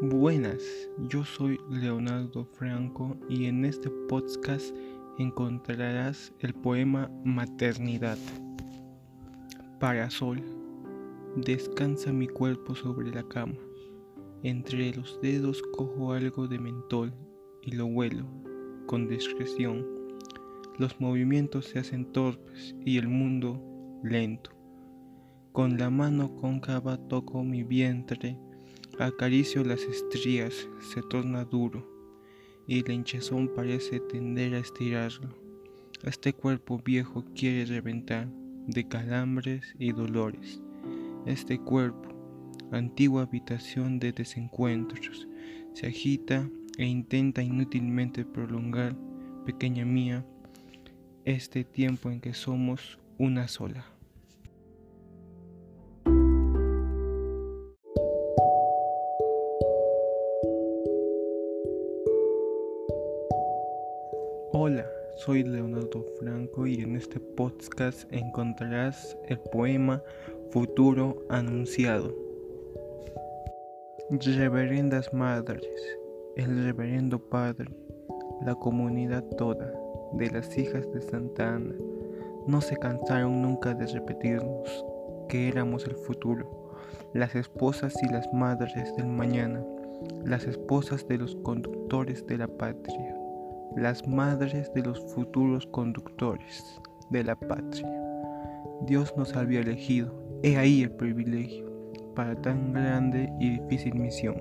Buenas, yo soy Leonardo Franco y en este podcast encontrarás el poema Maternidad. Para sol, descansa mi cuerpo sobre la cama. Entre los dedos cojo algo de mentol y lo huelo con discreción. Los movimientos se hacen torpes y el mundo lento. Con la mano cóncava toco mi vientre Acaricio las estrías, se torna duro, y la hinchazón parece tender a estirarlo. Este cuerpo viejo quiere reventar de calambres y dolores. Este cuerpo, antigua habitación de desencuentros, se agita e intenta inútilmente prolongar, pequeña mía, este tiempo en que somos una sola. Hola, soy Leonardo Franco y en este podcast encontrarás el poema Futuro Anunciado. Reverendas Madres, el Reverendo Padre, la comunidad toda de las hijas de Santa Ana no se cansaron nunca de repetirnos que éramos el futuro, las esposas y las madres del mañana, las esposas de los conductores de la patria las madres de los futuros conductores de la patria. Dios nos había elegido, he ahí el privilegio para tan grande y difícil misión.